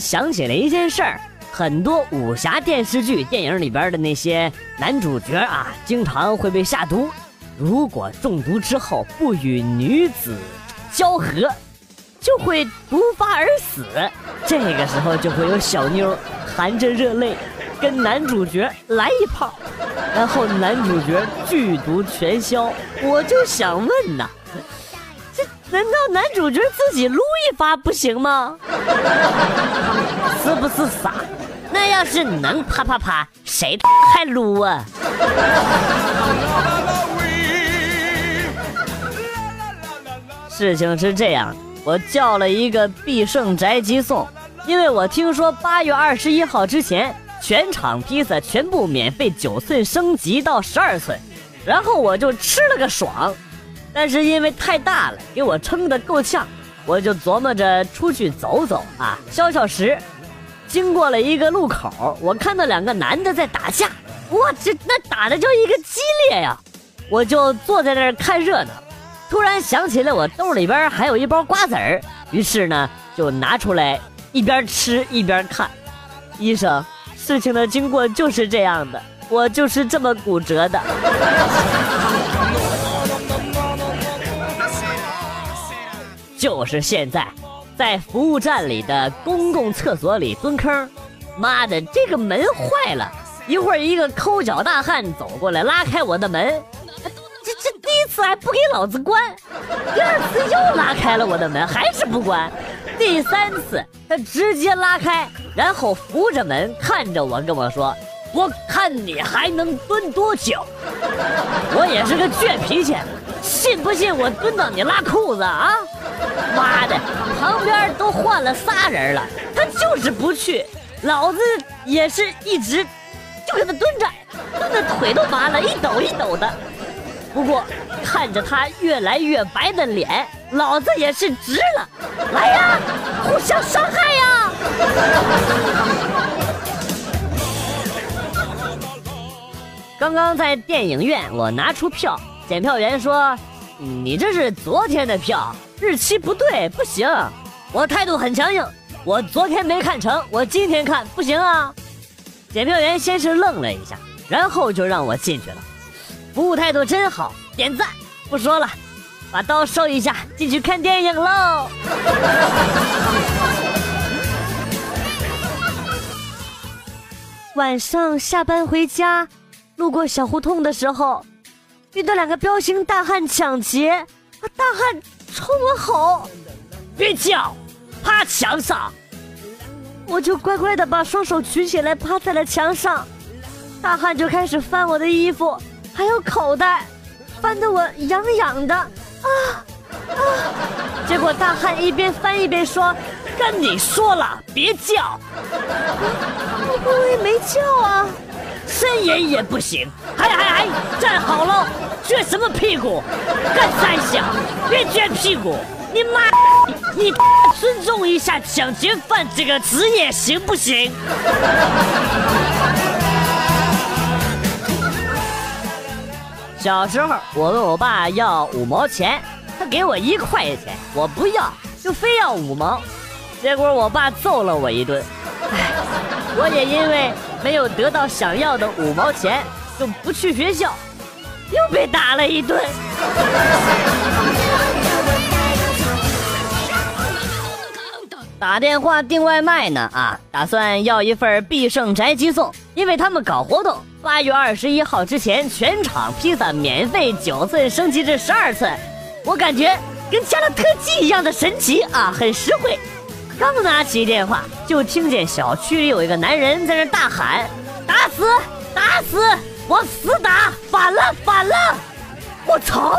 想起了一件事儿，很多武侠电视剧、电影里边的那些男主角啊，经常会被下毒。如果中毒之后不与女子交合，就会毒发而死。这个时候就会有小妞含着热泪跟男主角来一炮，然后男主角剧毒全消。我就想问呐，难道男主角自己撸一发不行吗？是不是傻？那要是能啪啪啪，谁还撸啊？事情是这样，我叫了一个必胜宅急送，因为我听说八月二十一号之前全场披萨全部免费九寸升级到十二寸，然后我就吃了个爽。但是因为太大了，给我撑得够呛，我就琢磨着出去走走啊，消消食。经过了一个路口，我看到两个男的在打架，哇，这那打的就一个激烈呀！我就坐在那儿看热闹。突然想起来，我兜里边还有一包瓜子儿，于是呢就拿出来一边吃一边看。医生，事情的经过就是这样的，我就是这么骨折的。就是现在，在服务站里的公共厕所里蹲坑，妈的，这个门坏了！一会儿一个抠脚大汉走过来拉开我的门。这这第一次还不给老子关，第二次又拉开了我的门，还是不关，第三次他直接拉开，然后扶着门看着我跟我说：“我看你还能蹲多久？” 我也是个倔脾气，信不信我蹲到你拉裤子啊？妈的，旁边都换了仨人了，他就是不去，老子也是一直就给他蹲着，蹲的腿都麻了，一抖一抖的。不过看着他越来越白的脸，老子也是值了。来呀，互相伤害呀！刚刚在电影院，我拿出票，检票员说：“你这是昨天的票，日期不对，不行。”我态度很强硬，我昨天没看成，我今天看不行啊。检票员先是愣了一下，然后就让我进去了。服务态度真好，点赞！不说了，把刀收一下，进去看电影喽。晚上下班回家，路过小胡同的时候，遇到两个彪形大汉抢劫，大汉冲我吼：“别叫，趴墙上！”我就乖乖的把双手举起来，趴在了墙上。大汉就开始翻我的衣服。还有口袋，翻得我痒痒的啊啊！结果大汉一边翻一边说：“跟你说了，别叫。”我也没叫啊，呻吟也不行。还还还，站好了，撅什么屁股？干三响，别撅屁股！你妈，你尊重一下抢劫犯这个职业行不行？小时候，我问我爸要五毛钱，他给我一块钱，我不要，就非要五毛，结果我爸揍了我一顿。唉，我也因为没有得到想要的五毛钱，就不去学校，又被打了一顿。打电话订外卖呢啊，打算要一份必胜宅急送，因为他们搞活动。八月二十一号之前，全场披萨免费九寸升级至十二寸，我感觉跟加了特技一样的神奇啊，很实惠。刚拿起电话，就听见小区里有一个男人在那大喊：“打死，打死，往死打，反了，反了！”我操，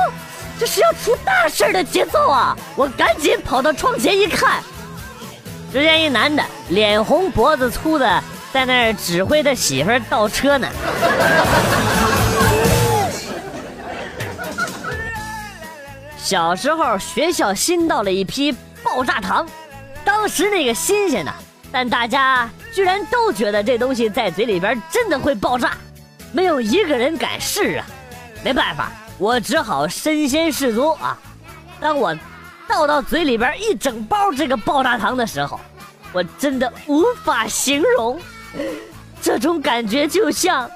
这是要出大事的节奏啊！我赶紧跑到窗前一看，只见一男的，脸红脖子粗的。在那儿指挥他媳妇儿倒车呢。小时候学校新到了一批爆炸糖，当时那个新鲜的，但大家居然都觉得这东西在嘴里边真的会爆炸，没有一个人敢试啊。没办法，我只好身先士卒啊。当我倒到嘴里边一整包这个爆炸糖的时候，我真的无法形容，这种感觉就像。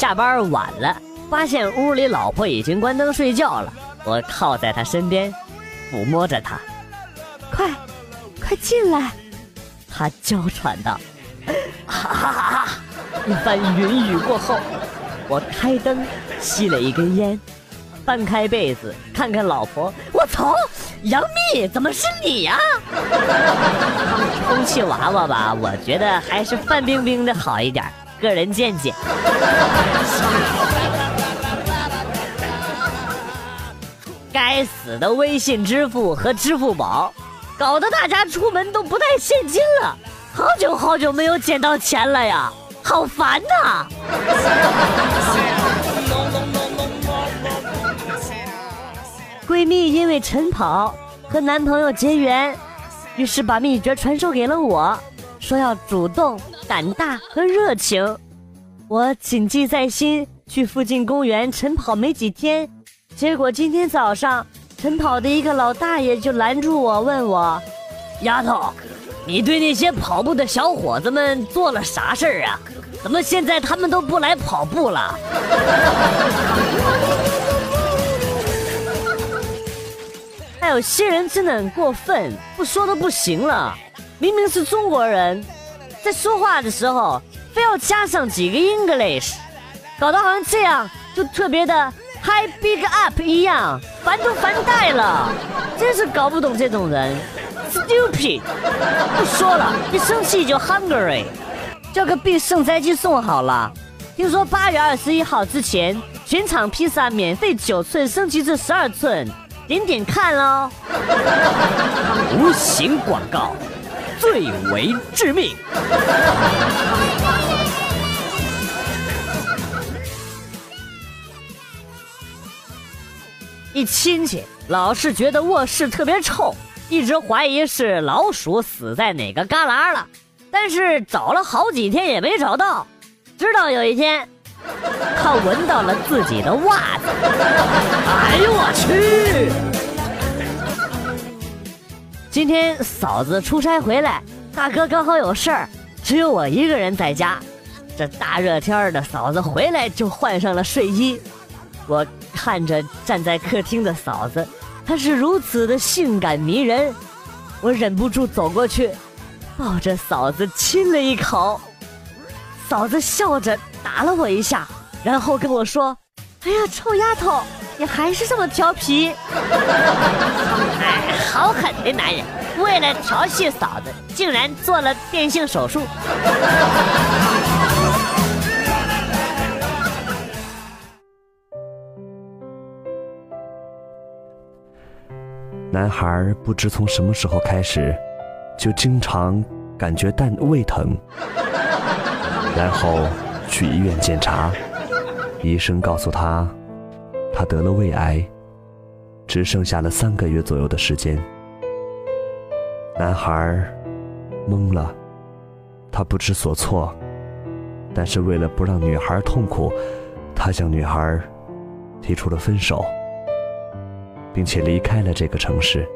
下班晚了，发现屋里老婆已经关灯睡觉了。我靠在她身边，抚摸着她，快，快进来！她娇喘道。哈哈哈哈！一番云雨过后，我开灯，吸了一根烟，翻开被子看看老婆。我操，杨幂，怎么是你呀？充气娃娃吧，我觉得还是范冰冰的好一点，个人见解。该死的微信支付和支付宝，搞得大家出门都不带现金了。好久好久没有捡到钱了呀，好烦呐！闺蜜因为晨跑和男朋友结缘，于是把秘诀传授给了我，说要主动、胆大和热情。我谨记在心，去附近公园晨跑没几天，结果今天早上晨跑的一个老大爷就拦住我，问我：“丫头。”你对那些跑步的小伙子们做了啥事儿啊？怎么现在他们都不来跑步了？还有些人真的很过分，不说都不行了。明明是中国人，在说话的时候非要加上几个 English，搞得好像这样就特别的 high big up 一样，烦都烦呆了。真是搞不懂这种人。Stupid！不说了，一生气就 hungry。叫个必胜宅急送好了。听说八月二十一号之前，全场披萨免费九寸升级至十二寸，点点看哦。无形广告，最为致命。一亲戚老是觉得卧室特别臭。一直怀疑是老鼠死在哪个旮旯了，但是找了好几天也没找到。直到有一天，他闻到了自己的袜子。哎呦我去！今天嫂子出差回来，大哥刚好有事儿，只有我一个人在家。这大热天的，嫂子回来就换上了睡衣。我看着站在客厅的嫂子。她是如此的性感迷人，我忍不住走过去，抱着嫂子亲了一口。嫂子笑着打了我一下，然后跟我说：“哎呀，臭丫头，你还是这么调皮。”哎，好狠的男人，为了调戏嫂子，竟然做了变性手术。男孩不知从什么时候开始，就经常感觉蛋胃疼，然后去医院检查，医生告诉他，他得了胃癌，只剩下了三个月左右的时间。男孩懵了，他不知所措，但是为了不让女孩痛苦，他向女孩提出了分手。并且离开了这个城市。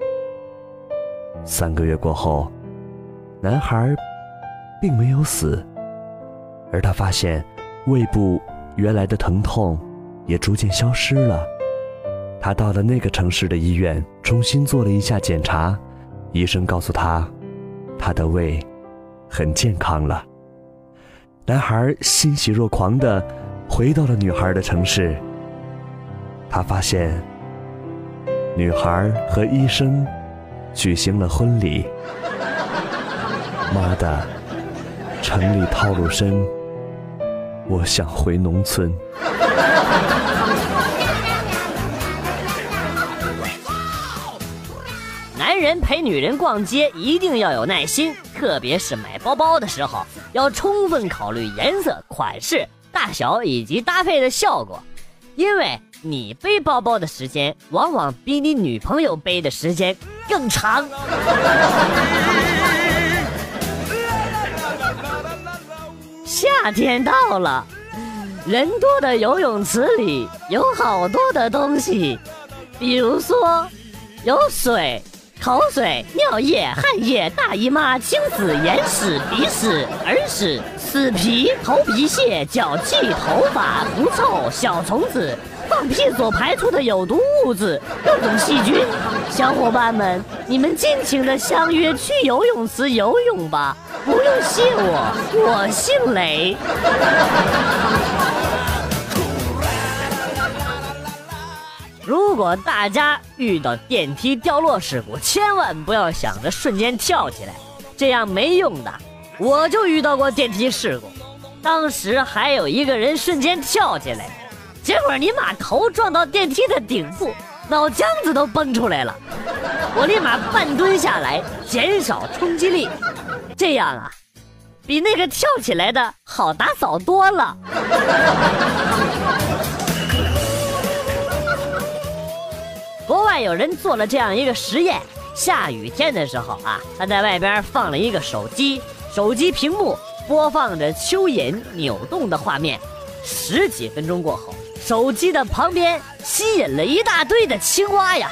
三个月过后，男孩并没有死，而他发现胃部原来的疼痛也逐渐消失了。他到了那个城市的医院，重新做了一下检查，医生告诉他，他的胃很健康了。男孩欣喜若狂地回到了女孩的城市，他发现。女孩和医生举行了婚礼。妈的，城里套路深，我想回农村。男人陪女人逛街一定要有耐心，特别是买包包的时候，要充分考虑颜色、款式、大小以及搭配的效果，因为。你背包包的时间往往比你女朋友背的时间更长。夏天到了，人多的游泳池里有好多的东西，比如说有水。口水、尿液、汗液、大姨妈、精子、眼屎、鼻屎、耳屎、死皮、头皮屑、脚气、头发、狐臭、小虫子、放屁所排出的有毒物质、各种细菌。小伙伴们，你们尽情的相约去游泳池游泳吧，不用谢我，我姓雷。如果大家遇到电梯掉落事故，千万不要想着瞬间跳起来，这样没用的。我就遇到过电梯事故，当时还有一个人瞬间跳起来，结果你妈头撞到电梯的顶部，脑浆子都崩出来了。我立马半蹲下来，减少冲击力，这样啊，比那个跳起来的好打扫多了。国外有人做了这样一个实验：下雨天的时候啊，他在外边放了一个手机，手机屏幕播放着蚯蚓扭动的画面。十几分钟过后，手机的旁边吸引了一大堆的青蛙呀！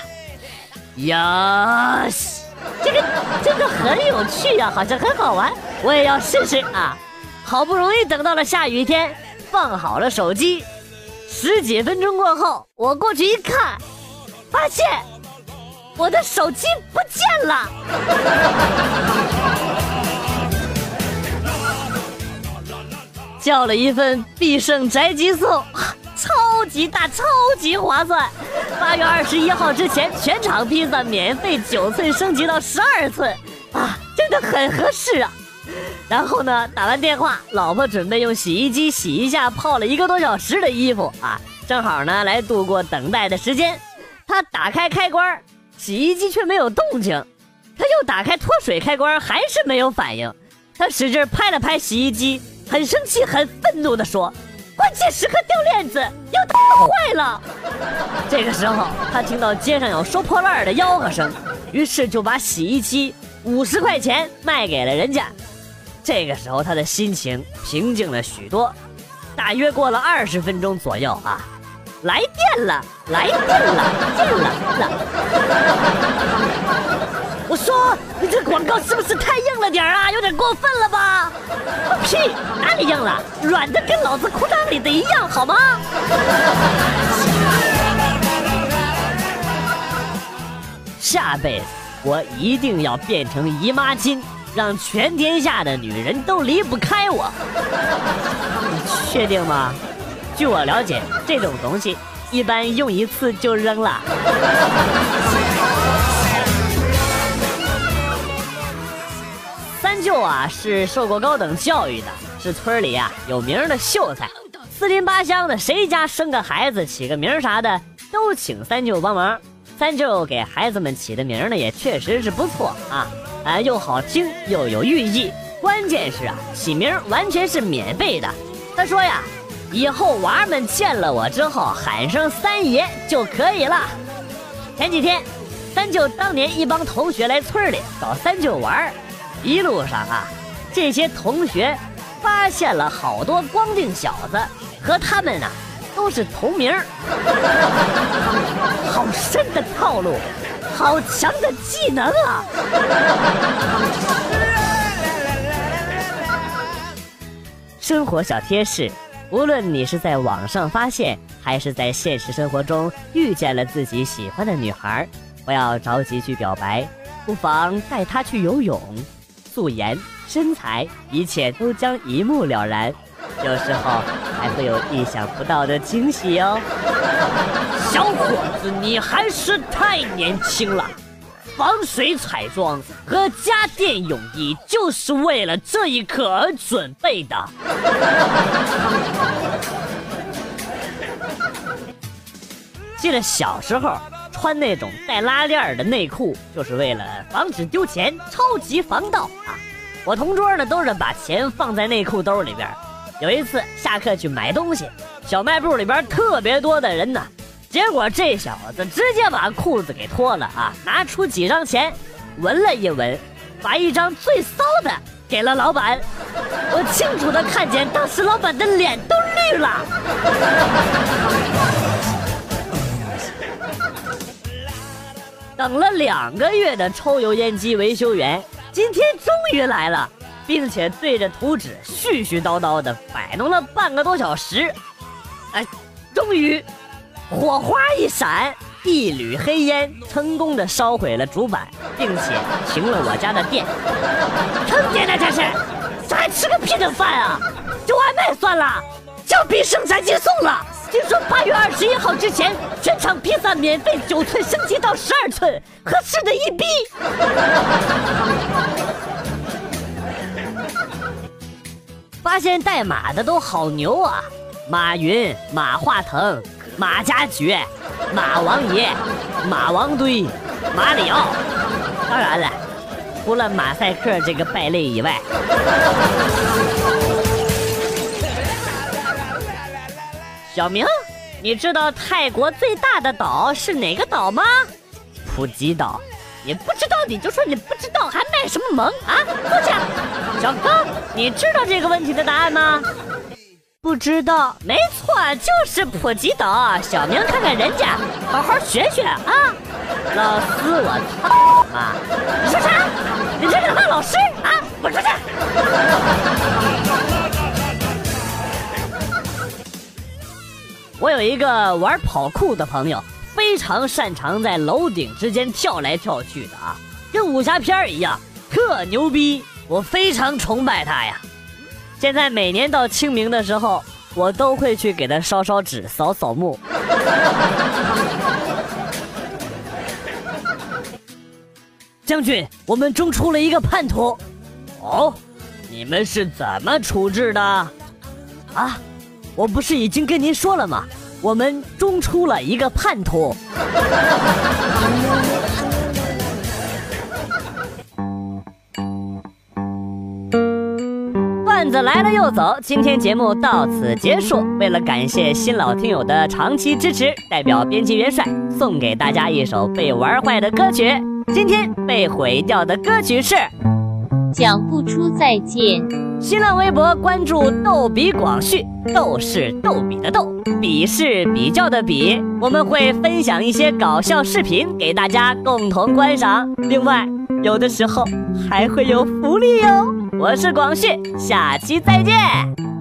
呀西，这个真的很有趣呀，好像很好玩，我也要试试啊！好不容易等到了下雨天，放好了手机，十几分钟过后，我过去一看。发现我的手机不见了，叫了一份必胜宅急送，超级大，超级划算。八月二十一号之前，全场披萨免费九寸升级到十二寸，啊，真的很合适啊。然后呢，打完电话，老婆准备用洗衣机洗一下泡了一个多小时的衣服啊，正好呢来度过等待的时间。他打开开关，洗衣机却没有动静。他又打开脱水开关，还是没有反应。他使劲拍了拍洗衣机，很生气、很愤怒地说：“关键时刻掉链子，要打坏了。”这个时候，他听到街上有收破烂的吆喝声，于是就把洗衣机五十块钱卖给了人家。这个时候，他的心情平静了许多。大约过了二十分钟左右啊。来电了，来电了，电了了！我说你这广告是不是太硬了点啊？有点过分了吧？屁，哪里硬了？软的跟老子裤裆里的一样，好吗？下辈子我一定要变成姨妈巾，让全天下的女人都离不开我。你确定吗？据我了解，这种东西一般用一次就扔了。三舅啊，是受过高等教育的，是村里啊有名的秀才。四邻八乡的谁家生个孩子、起个名啥的，都请三舅帮忙。三舅给孩子们起的名呢，也确实是不错啊，啊又好听又有寓意。关键是啊，起名完全是免费的。他说呀。以后娃们见了我之后喊声三爷就可以了。前几天，三舅当年一帮同学来村里找三舅玩一路上啊，这些同学发现了好多光腚小子，和他们啊都是同名 好深的套路，好强的技能啊！生活小贴士。无论你是在网上发现，还是在现实生活中遇见了自己喜欢的女孩，不要着急去表白，不妨带她去游泳，素颜、身材，一切都将一目了然。有时候还会有意想不到的惊喜哦。小伙子，你还是太年轻了。防水彩妆和家电泳衣就是为了这一刻而准备的。记得小时候穿那种带拉链的内裤，就是为了防止丢钱，超级防盗啊！我同桌呢都是把钱放在内裤兜里边。有一次下课去买东西，小卖部里边特别多的人呢。结果这小子直接把裤子给脱了啊，拿出几张钱，闻了一闻，把一张最骚的给了老板。我清楚的看见当时老板的脸都绿了。等了两个月的抽油烟机维修员，今天终于来了，并且对着图纸絮絮叨叨的摆弄了半个多小时。哎，终于，火花一闪，一缕黑烟成功的烧毁了主板，并且停了我家的电。坑爹呢这是，这还吃个屁的饭啊！叫外卖算了，叫比生产机送了。听说八月二十一号之前，全场披萨免费九寸升级到十二寸，合适的一逼。发现代码的都好牛啊！马云、马化腾、马加爵、马王爷、马王堆、马里奥，当然了，除了马赛克这个败类以外。小明，你知道泰国最大的岛是哪个岛吗？普吉岛。你不知道你就说你不知道，还卖什么萌啊？坐下。小刚，你知道这个问题的答案吗？不知道。没错，就是普吉岛。小明，看看人家，好好学学啊。老师，我操啊！你说啥？你这是骂老师啊？滚出去！我有一个玩跑酷的朋友，非常擅长在楼顶之间跳来跳去的啊，跟武侠片一样，特牛逼！我非常崇拜他呀。现在每年到清明的时候，我都会去给他烧烧纸、扫扫墓。将军，我们中出了一个叛徒。哦，你们是怎么处置的？啊？我不是已经跟您说了吗？我们中出了一个叛徒。段子来了又走，今天节目到此结束。为了感谢新老听友的长期支持，代表编辑元帅送给大家一首被玩坏的歌曲。今天被毁掉的歌曲是。讲不出再见。新浪微博关注“逗比广旭”，逗是逗比的逗，比是比较的比。我们会分享一些搞笑视频给大家共同观赏，另外有的时候还会有福利哟。我是广旭，下期再见。